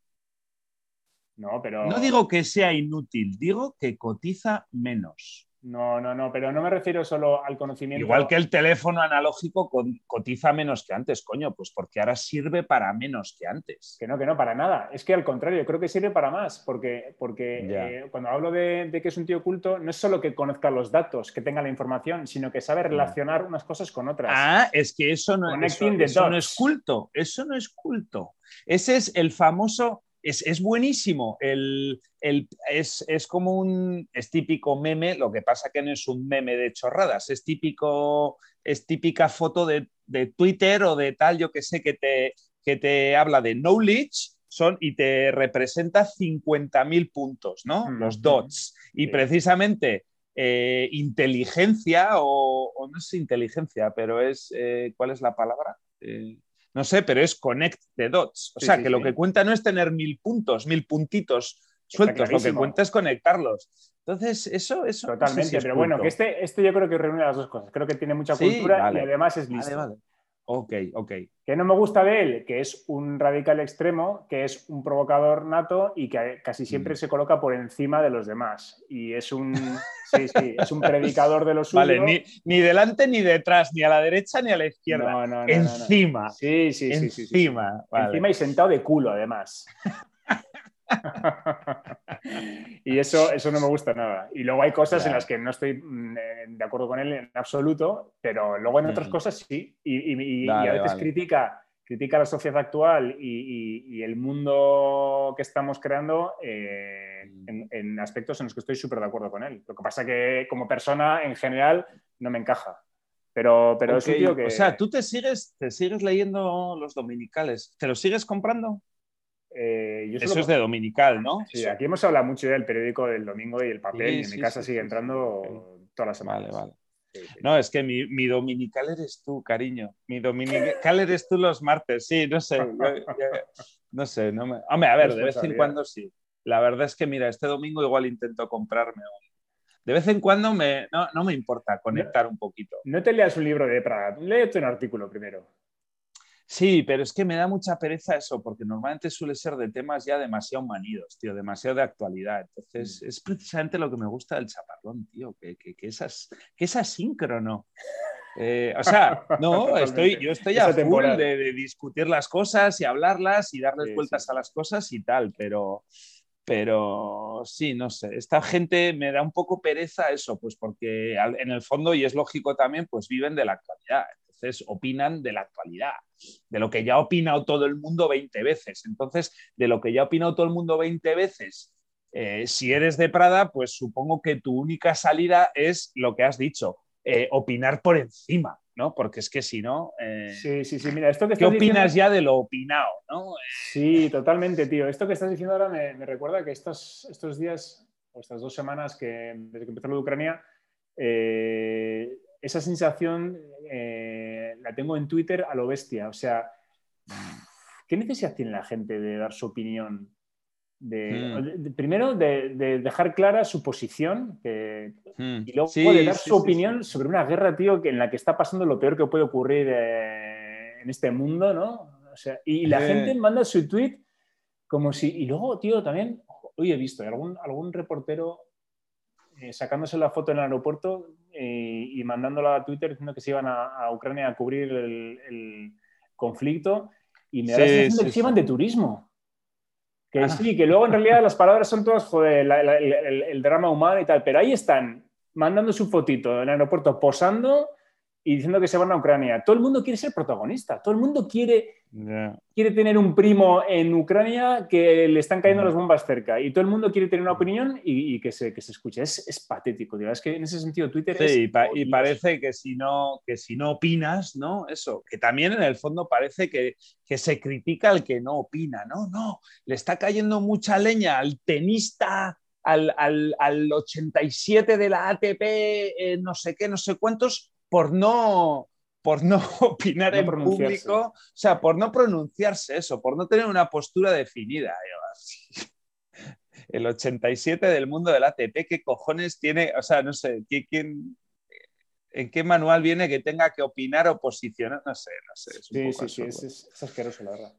[SPEAKER 3] No, pero.
[SPEAKER 4] No digo que sea inútil, digo que cotiza menos.
[SPEAKER 3] No, no, no, pero no me refiero solo al conocimiento.
[SPEAKER 4] Igual que el teléfono analógico cotiza menos que antes, coño, pues porque ahora sirve para menos que antes.
[SPEAKER 3] Que no, que no, para nada. Es que al contrario, creo que sirve para más, porque, porque eh, cuando hablo de, que es un tío oculto, no es solo que conozca los datos, que tenga la información, sino que sabe relacionar unas cosas con otras.
[SPEAKER 4] Ah, es que eso no, eso no es culto, eso no es culto. Ese es el famoso es, buenísimo. El, es, como un. Es típico meme, lo que pasa que no es un meme de chorradas, es típico. Es típica foto de, Twitter o de tal, yo que sé, que te, que te habla de knowledge son, y te representa 50.000 puntos, ¿no? Mm, Los dots. Y precisamente eh, inteligencia, o, no es inteligencia, pero es. Eh, ¿Cuál es la palabra? Eh, no sé, pero es connect the dots. O sea, que lo que cuenta no es tener mil puntos, mil puntitos sueltos, lo que cuenta es conectarlos. Entonces, eso, eso.
[SPEAKER 3] Totalmente, pero bueno, que este, este yo creo que reúne las dos cosas. Creo que tiene mucha cultura y además es listo.
[SPEAKER 4] Ok, ok.
[SPEAKER 3] Que no me gusta de él, que es un radical extremo, que es un provocador nato y que casi siempre mm. se coloca por encima de los demás. Y es un, sí, sí, es un predicador de los suyo.
[SPEAKER 4] Vale, ni, delante ni detrás, ni a la derecha ni a la izquierda. No, no, no, encima.
[SPEAKER 3] Sí, sí, sí.
[SPEAKER 4] Encima.
[SPEAKER 3] Encima y sentado de culo, además. y eso, eso no me gusta nada. Y luego hay cosas en las que no estoy mm, eh, de acuerdo con él en absoluto, pero luego en otras mm. cosas sí. Y, a veces critica, critica la sociedad actual y, el mundo que estamos creando eh, mm. en, aspectos en los que estoy súper de acuerdo con él. Lo que pasa que como persona en general no me encaja. Pero, pero es un tío que...
[SPEAKER 4] O sea, tú te sigues, te sigues leyendo los dominicales. ¿Te los sigues comprando?
[SPEAKER 3] Eh,
[SPEAKER 4] Eso es de dominical, ¿no?
[SPEAKER 3] Sí, aquí hemos hablado mucho del periódico del domingo y el papel, y en mi casa sigue entrando todas las semanas.
[SPEAKER 4] Vale, vale. No, es que mi, dominical eres tú, cariño. Mi dominical eres tú los martes, sí, no sé. no sé, no me... Hombre, a ver, de vez en cuando sí. La verdad es que, mira, este domingo igual intento comprarme un... De vez en cuando me, no, me importa conectar un poquito.
[SPEAKER 3] No te leas un libro de Praga, léete un artículo primero.
[SPEAKER 4] Sí, pero es que me da mucha pereza eso, porque normalmente suele ser de temas ya demasiado manidos, tío, demasiado de actualidad. Entonces, mm. es precisamente lo que me gusta del chaparrón, tío, que, que, que, es, asíncrono. Eh, o sea, no, estoy, yo estoy a full de, discutir las cosas y hablarlas y darles vueltas a las cosas y tal, pero, pero sí, no sé, esta gente me da un poco pereza eso, pues porque en el fondo, y es lógico también, pues viven de la actualidad opinan de la actualidad, de lo que ya ha opinado todo el mundo 20 veces. Entonces, de lo que ya ha opinado todo el mundo 20 veces, eh, si eres de Prada, pues supongo que tu única salida es lo que has dicho, eh, opinar por encima. ¿no? Porque es que si no.
[SPEAKER 3] Eh, sí, sí, sí. Mira, esto que
[SPEAKER 4] ¿Qué opinas ya de lo opinado, ¿no?
[SPEAKER 3] Sí, totalmente, tío. Esto que estás diciendo ahora me, recuerda que estos, estos días, o estas dos semanas que desde que empezó lo de Ucrania, esa sensación eh, la tengo en Twitter a lo bestia. O sea, ¿qué necesidad tiene la gente de dar su opinión? De, hmm. primero, de, dejar clara su posición hmm. y luego de dar su opinión sobre una guerra, tío, que en la que está pasando lo peor que puede ocurrir eh, en este mundo, ¿no? O sea, y, la gente manda su tweet como si. Y luego, tío, también, hoy he visto algún, algún reportero eh, sacándose la foto en el aeropuerto eh, y mandándola a Twitter diciendo que se iban a, Ucrania a cubrir el, conflicto y me da la sensación que se iban de turismo. Que ah. sí, que luego en realidad las palabras son todas, joder, el, drama humano y tal, pero ahí están mandando su fotito en el aeropuerto posando y diciendo que se van a Ucrania. Todo el mundo quiere ser protagonista, todo el mundo quiere, quiere tener un primo en Ucrania que le están cayendo las bombas cerca y todo el mundo quiere tener una opinión y, que, se, que se escuche. Es, patético, Es que en ese sentido Twitter
[SPEAKER 4] sí, y, parece que si, no, que si no opinas, ¿no? Eso, que también en el fondo parece que, que se critica al que no opina, ¿no? No, le está cayendo mucha leña al tenista al, al, 87 de la ATP, eh, no sé qué, no sé cuántos, por no, por no opinar en público, o sea, por no pronunciarse eso, por no tener una postura definida. El 87 del mundo del ATP, ¿qué cojones tiene? O sea, no sé, ¿quién, ¿en qué manual viene que tenga que opinar o posicionar? No sé, no sé.
[SPEAKER 3] sí, sí, sí, es, es, asqueroso, la verdad.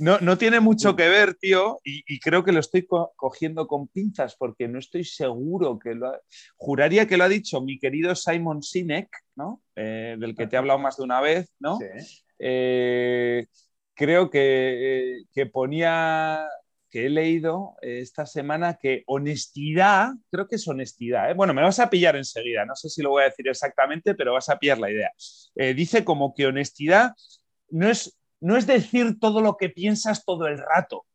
[SPEAKER 4] No, tiene mucho que ver, tío, y, creo que lo estoy cogiendo con pinzas porque no estoy seguro que lo ha... Juraría que lo ha dicho mi querido Simon Sinek, ¿no? Eh, del que te he hablado más de una vez, ¿no? Eh, creo que, eh, que, ponía, que he leído esta semana que honestidad, creo que es honestidad, bueno, me vas a pillar enseguida, no sé si lo voy a decir exactamente, pero vas a pillar la idea. dice como que honestidad no es no es decir todo lo que piensas todo el rato.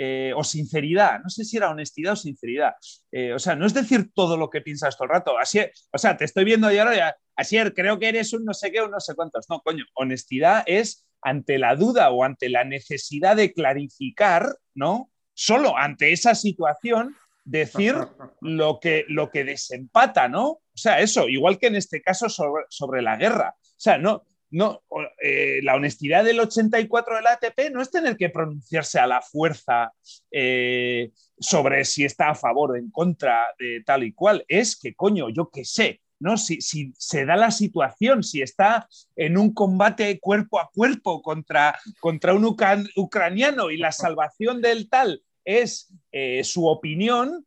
[SPEAKER 4] Eh, o sinceridad, no sé si era honestidad o sinceridad. Eh, o sea, no es decir todo lo que piensas todo el rato. Así, o sea, te estoy viendo y ahora, así, creo que eres un no sé qué, un no sé cuántos. No, coño, honestidad es ante la duda o ante la necesidad de clarificar, ¿no? Solo ante esa situación, decir lo que, lo que desempata, ¿no? O sea, eso, igual que en este caso sobre, sobre la guerra. O sea, no, no, eh, la honestidad del 84 del ATP no es tener que pronunciarse a la fuerza eh, sobre si está a favor o en contra de tal y cual. Es que, coño, yo qué sé, ¿no? Si, se da la situación, si está en un combate cuerpo a cuerpo contra, contra un ucraniano y la salvación del tal es eh, su opinión,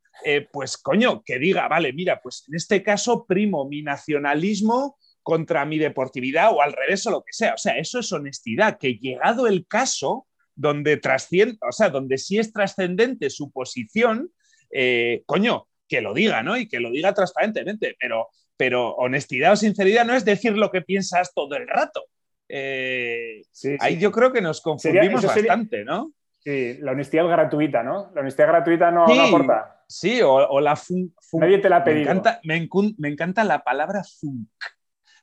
[SPEAKER 4] pues coño, que diga, vale, mira, pues en este caso primo mi nacionalismo contra mi deportividad o al revés o lo que sea. O sea, eso es honestidad, que llegado el caso donde trasciende, o sea, donde sí es trascendente su posición, eh, coño, que lo diga, ¿no? Y que lo diga transparentemente, pero, pero honestidad o sinceridad no es decir lo que piensas todo el rato. Eh, ahí yo creo que nos confundimos bastante, ¿no?
[SPEAKER 3] Sí, la honestidad gratuita, ¿no? La honestidad gratuita no, aporta.
[SPEAKER 4] Sí, o, la fun,
[SPEAKER 3] Nadie te la ha pedido.
[SPEAKER 4] Me encanta, me, me encanta la palabra funk.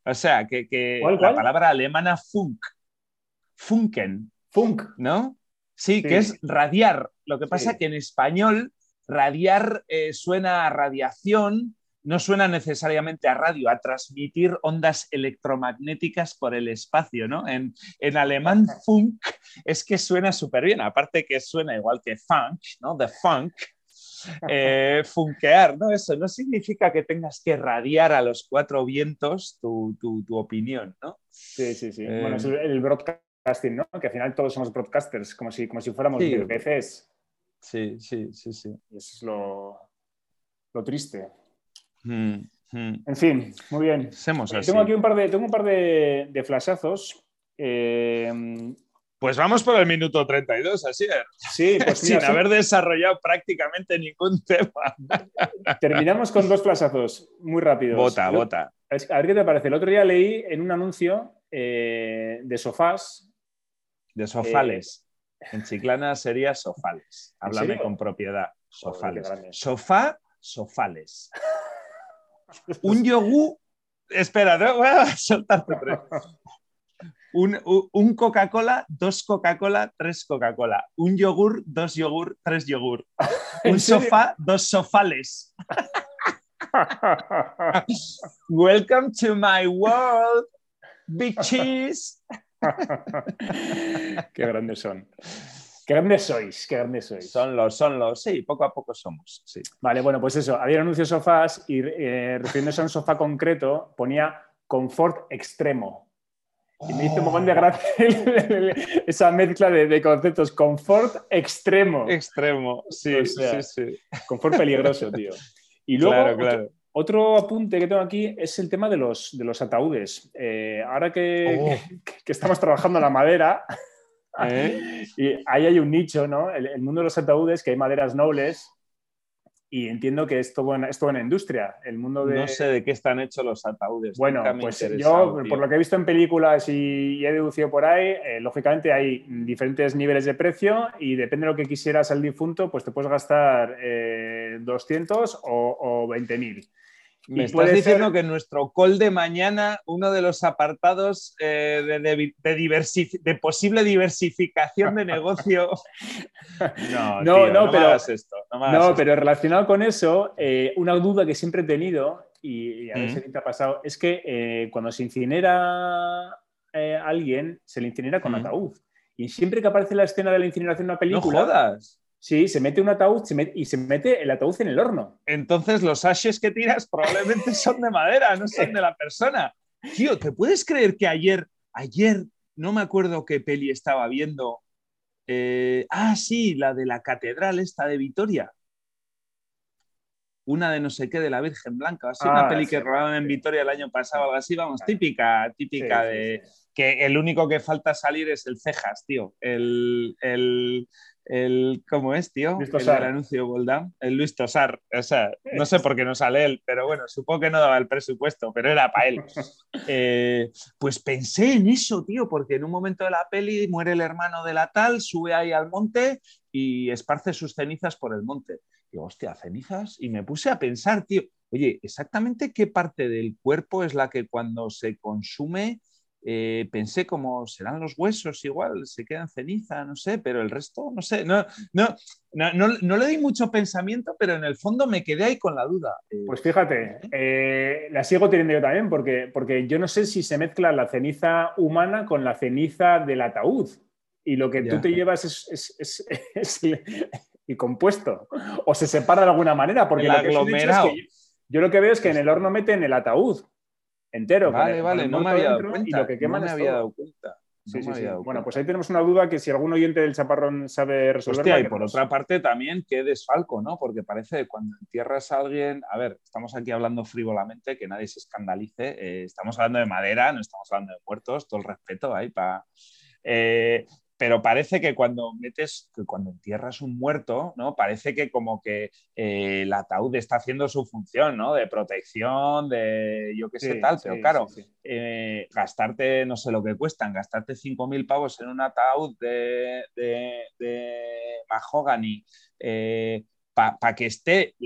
[SPEAKER 4] O sea, que, la palabra alemana funk, funken.
[SPEAKER 3] Funk.
[SPEAKER 4] ¿No? Sí, que es radiar. Lo que pasa es que en español radiar eh, suena a radiación, no suena necesariamente a radio, a transmitir ondas electromagnéticas por el espacio, ¿no? En, en alemán funk es que suena súper bien, aparte que suena igual que funk, ¿no? The funk, eh, funkear, ¿no? Eso no significa que tengas que radiar a los cuatro vientos tu, opinión, ¿no?
[SPEAKER 3] Sí, sí, sí. Bueno, es eh, el broadcasting, ¿no? Que al final todos somos broadcasters, como si, como si fuéramos sí.
[SPEAKER 4] Sí, sí, sí, sí.
[SPEAKER 3] Y eso es lo, lo triste. Mm, mm. En fin, muy bien. Tengo aquí un par de, tengo un par de, de flashazos. Eh,
[SPEAKER 4] pues vamos por el minuto 32, así es.
[SPEAKER 3] Sí, pues
[SPEAKER 4] sin haber desarrollado prácticamente ningún tema.
[SPEAKER 3] Terminamos con dos plazazos muy rápidos.
[SPEAKER 4] Bota, bota.
[SPEAKER 3] A ver qué te parece. El otro día leí en un anuncio eh, de sofás.
[SPEAKER 4] De sofales. Eh, en Chiclana sería sofales. Háblame con propiedad. Sofales. Sofá, sofales. un yogur. Espera, voy a soltarte tres un, Coca-Cola, dos Coca-Cola, tres Coca-Cola. Un yogur, dos yogur, tres yogur. Un sofá, dos sofales. Welcome to my world, big cheese.
[SPEAKER 3] qué grandes son. Qué grandes sois, qué grandes sois.
[SPEAKER 4] Son los, son los, sí, poco a poco somos. Sí.
[SPEAKER 3] Vale, bueno, pues eso, había anuncios sofás y eh, refiriéndose a un sofá concreto ponía confort extremo. Y me hizo un montón de gracia esa mezcla de, conceptos. Confort extremo.
[SPEAKER 4] Extremo, sí, sí, sí.
[SPEAKER 3] Confort peligroso, tío. Y luego, Otro, apunte que tengo aquí es el tema de los, de los ataúdes. Eh, ahora que, oh. que, estamos trabajando la madera, ¿Eh? y ahí hay un nicho, ¿no? El, mundo de los ataúdes, que hay maderas nobles, y entiendo que es todo, una, es una industria. El mundo de...
[SPEAKER 4] No sé de qué están hechos los ataúdes.
[SPEAKER 3] Bueno, pues yo,
[SPEAKER 4] tío.
[SPEAKER 3] por lo que he visto en películas y, y he deducido por ahí, eh, lógicamente hay diferentes niveles de precio y depende de lo que quisieras al difunto, pues te puedes gastar eh, 200 o, o 20.000.
[SPEAKER 4] Me estás diciendo
[SPEAKER 3] ser-
[SPEAKER 4] que en nuestro call de mañana, uno de los apartados eh, de, de- de diversi- de posible diversificación de negocio. No,
[SPEAKER 3] No,
[SPEAKER 4] tío,
[SPEAKER 3] no,
[SPEAKER 4] me
[SPEAKER 3] pero-
[SPEAKER 4] esto. No,
[SPEAKER 3] No,
[SPEAKER 4] esto.
[SPEAKER 3] pero relacionado con eso, eh, una duda que siempre he tenido, y, y a ver
[SPEAKER 4] Mm.
[SPEAKER 3] si ti te ha pasado, es que eh, cuando se incinera a alguien, se le incinera con
[SPEAKER 4] Mm.
[SPEAKER 3] ataúd. Y siempre que aparece la escena de la incineración en una
[SPEAKER 4] No
[SPEAKER 3] película,
[SPEAKER 4] jodas.
[SPEAKER 3] Sí, se mete un ataúd se y se mete el ataúd en el horno.
[SPEAKER 4] Entonces los ashes que tiras probablemente son de madera, no son de la persona. Tío, ¿te puedes creer que ayer, ayer, no me acuerdo qué peli estaba viendo? Eh, ah, sí, la de la catedral esta de Vitoria. Una de no sé qué de la Virgen Blanca. Así, una
[SPEAKER 3] Ah,
[SPEAKER 4] peli
[SPEAKER 3] sí,
[SPEAKER 4] que rodaron en. Vitoria el año pasado, algo así, vamos, típica, típica
[SPEAKER 3] Sí,
[SPEAKER 4] de
[SPEAKER 3] sí.
[SPEAKER 4] que el único que falta salir es el cejas, tío. El, el, el ¿cómo es, tío?
[SPEAKER 3] Luis
[SPEAKER 4] el anuncio. El Luis Tosar. O sea, no sé por qué no sale él, pero bueno, supongo que no daba el presupuesto, pero era para él. Eh, pues pensé en eso, tío, porque en un momento de la peli muere el hermano de la tal, sube ahí al monte y esparce sus cenizas por el monte. Digo, hostia, cenizas. Y me puse a pensar, tío, oye, exactamente qué parte del cuerpo es la que cuando se consume, eh, pensé como serán los huesos igual, se quedan ceniza, no sé, pero el resto, no sé, no, no, no, no, no le di mucho pensamiento, pero en el fondo me quedé ahí con la duda. Eh,
[SPEAKER 3] Pues fíjate, eh, la sigo teniendo yo también, porque, porque yo no sé si se mezcla la ceniza humana con la ceniza del ataúd. Y lo que
[SPEAKER 4] Ya.
[SPEAKER 3] tú te llevas es, es- es- es el compuesto. O se separa de alguna manera, porque lo que dicho es que yo, yo lo que veo es que en el horno meten el ataúd entero.
[SPEAKER 4] vale,
[SPEAKER 3] el-
[SPEAKER 4] vale, no me había dado cuenta.
[SPEAKER 3] Y lo que queman
[SPEAKER 4] no me había dado cuenta. no
[SPEAKER 3] Sí, sí, sí. Bueno,
[SPEAKER 4] cuenta.
[SPEAKER 3] pues ahí tenemos una duda que si algún oyente del chaparrón sabe resolverla.
[SPEAKER 4] Hostia, y por
[SPEAKER 3] nos-
[SPEAKER 4] otra parte también qué desfalco, ¿no? Porque parece que cuando entierras a alguien, a ver, estamos aquí hablando frívolamente, que nadie se escandalice, eh, estamos hablando de madera, no estamos hablando de muertos, todo el respeto ahí para... pero parece que cuando metes, que cuando entierras un muerto, ¿no? Parece que como que eh, el ataúd está haciendo su función, ¿no? De protección, de yo qué sé
[SPEAKER 3] Sí,
[SPEAKER 4] tal,
[SPEAKER 3] sí,
[SPEAKER 4] pero claro,
[SPEAKER 3] sí,
[SPEAKER 4] eh, gastarte, no sé lo que cuestan, gastarte 5.000 pavos en un ataúd de, de, de mahogany para que esté,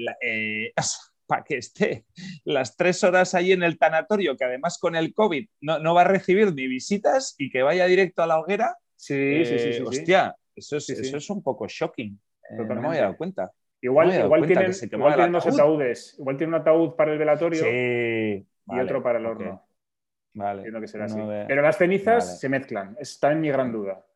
[SPEAKER 4] para que esté las tres horas ahí en el tanatorio, que además con el COVID no, no va a recibir ni visitas y que vaya directo a la hoguera.
[SPEAKER 3] Sí, sí, sí,
[SPEAKER 4] eh,
[SPEAKER 3] sí, sí.
[SPEAKER 4] hostia, eso es, eso un poco shocking. Eh, no me había dado cuenta.
[SPEAKER 3] Igual,
[SPEAKER 4] No
[SPEAKER 3] igual
[SPEAKER 4] cuenta
[SPEAKER 3] tienen,
[SPEAKER 4] que
[SPEAKER 3] igual tienen dos
[SPEAKER 4] ataúd.
[SPEAKER 3] ataúdes. Igual tiene un ataúd para el velatorio y
[SPEAKER 4] vale,
[SPEAKER 3] otro para el horno.
[SPEAKER 4] Vale.
[SPEAKER 3] Entiendo que será así.
[SPEAKER 4] de-
[SPEAKER 3] Pero las cenizas
[SPEAKER 4] Vale.
[SPEAKER 3] se mezclan. Está en mi gran duda.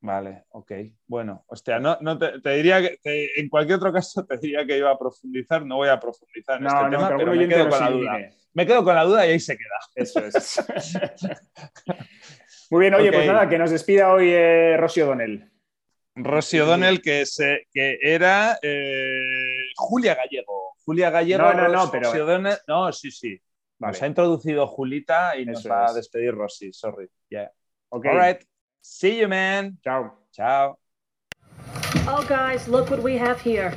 [SPEAKER 4] Vale, ok. Bueno, hostia, no, no te, te diría que te- en cualquier otro caso te diría que iba a profundizar, no voy a profundizar en
[SPEAKER 3] No,
[SPEAKER 4] este
[SPEAKER 3] no,
[SPEAKER 4] tema, pero me quedo con la duda. Me quedo con la duda y ahí se queda.
[SPEAKER 3] Eso es. Muy bien, oye,
[SPEAKER 4] Ok.
[SPEAKER 3] pues nada, que nos despida hoy eh, Rosy O'Donnell.
[SPEAKER 4] Rosy O'Donnell, que, se, que era eh, Julia Gallego. Julia Gallego.
[SPEAKER 3] No, no, no, pero-
[SPEAKER 4] O'Donnell- no, sí, sí.
[SPEAKER 3] Vale.
[SPEAKER 4] Nos ha introducido Julita y nos
[SPEAKER 3] Eso
[SPEAKER 4] va a
[SPEAKER 3] es.
[SPEAKER 4] despedir Rosy. Sorry. Yeah.
[SPEAKER 3] Ok.
[SPEAKER 4] All right. See you, man.
[SPEAKER 3] Chao.
[SPEAKER 4] Chao.
[SPEAKER 2] Oh, guys, look what we have here.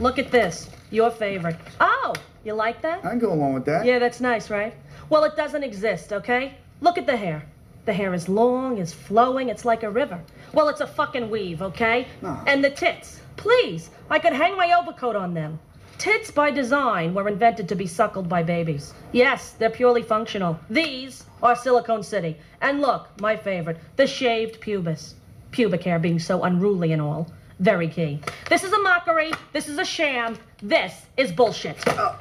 [SPEAKER 2] Look at this. Your favorite. Oh, you like that?
[SPEAKER 5] I can go along with that.
[SPEAKER 2] Yeah, that's nice, right? Well, it doesn't exist, okay? Look at the hair. The hair is long, is flowing, it's like a river. Well, it's a fucking weave, okay?
[SPEAKER 5] No.
[SPEAKER 2] And the tits. Please, I could hang my overcoat on them. Tits by design were invented to be suckled by babies. Yes, they're purely functional. These are Silicone City. And look, my favorite, the shaved pubis. Pubic hair being so unruly and all. Very key. This is a mockery. This is a sham. This is bullshit. Uh,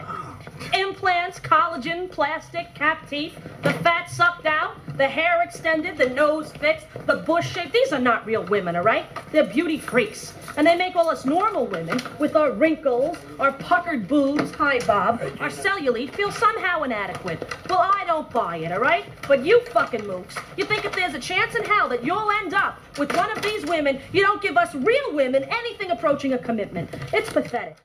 [SPEAKER 2] Implants, collagen, plastic, cap teeth, the fat sucked out, the hair extended, the nose fixed, the bush shape. These are not real women, all right? They're beauty freaks. And they make all us normal women with our wrinkles, our puckered boobs, hi Bob, our cellulite feel somehow inadequate. Well, I don't buy it, all right? But you fucking mooks, you think if there's a chance in hell that you'll end up with one of these women, you don't give us real women anything approaching a commitment. It's pathetic.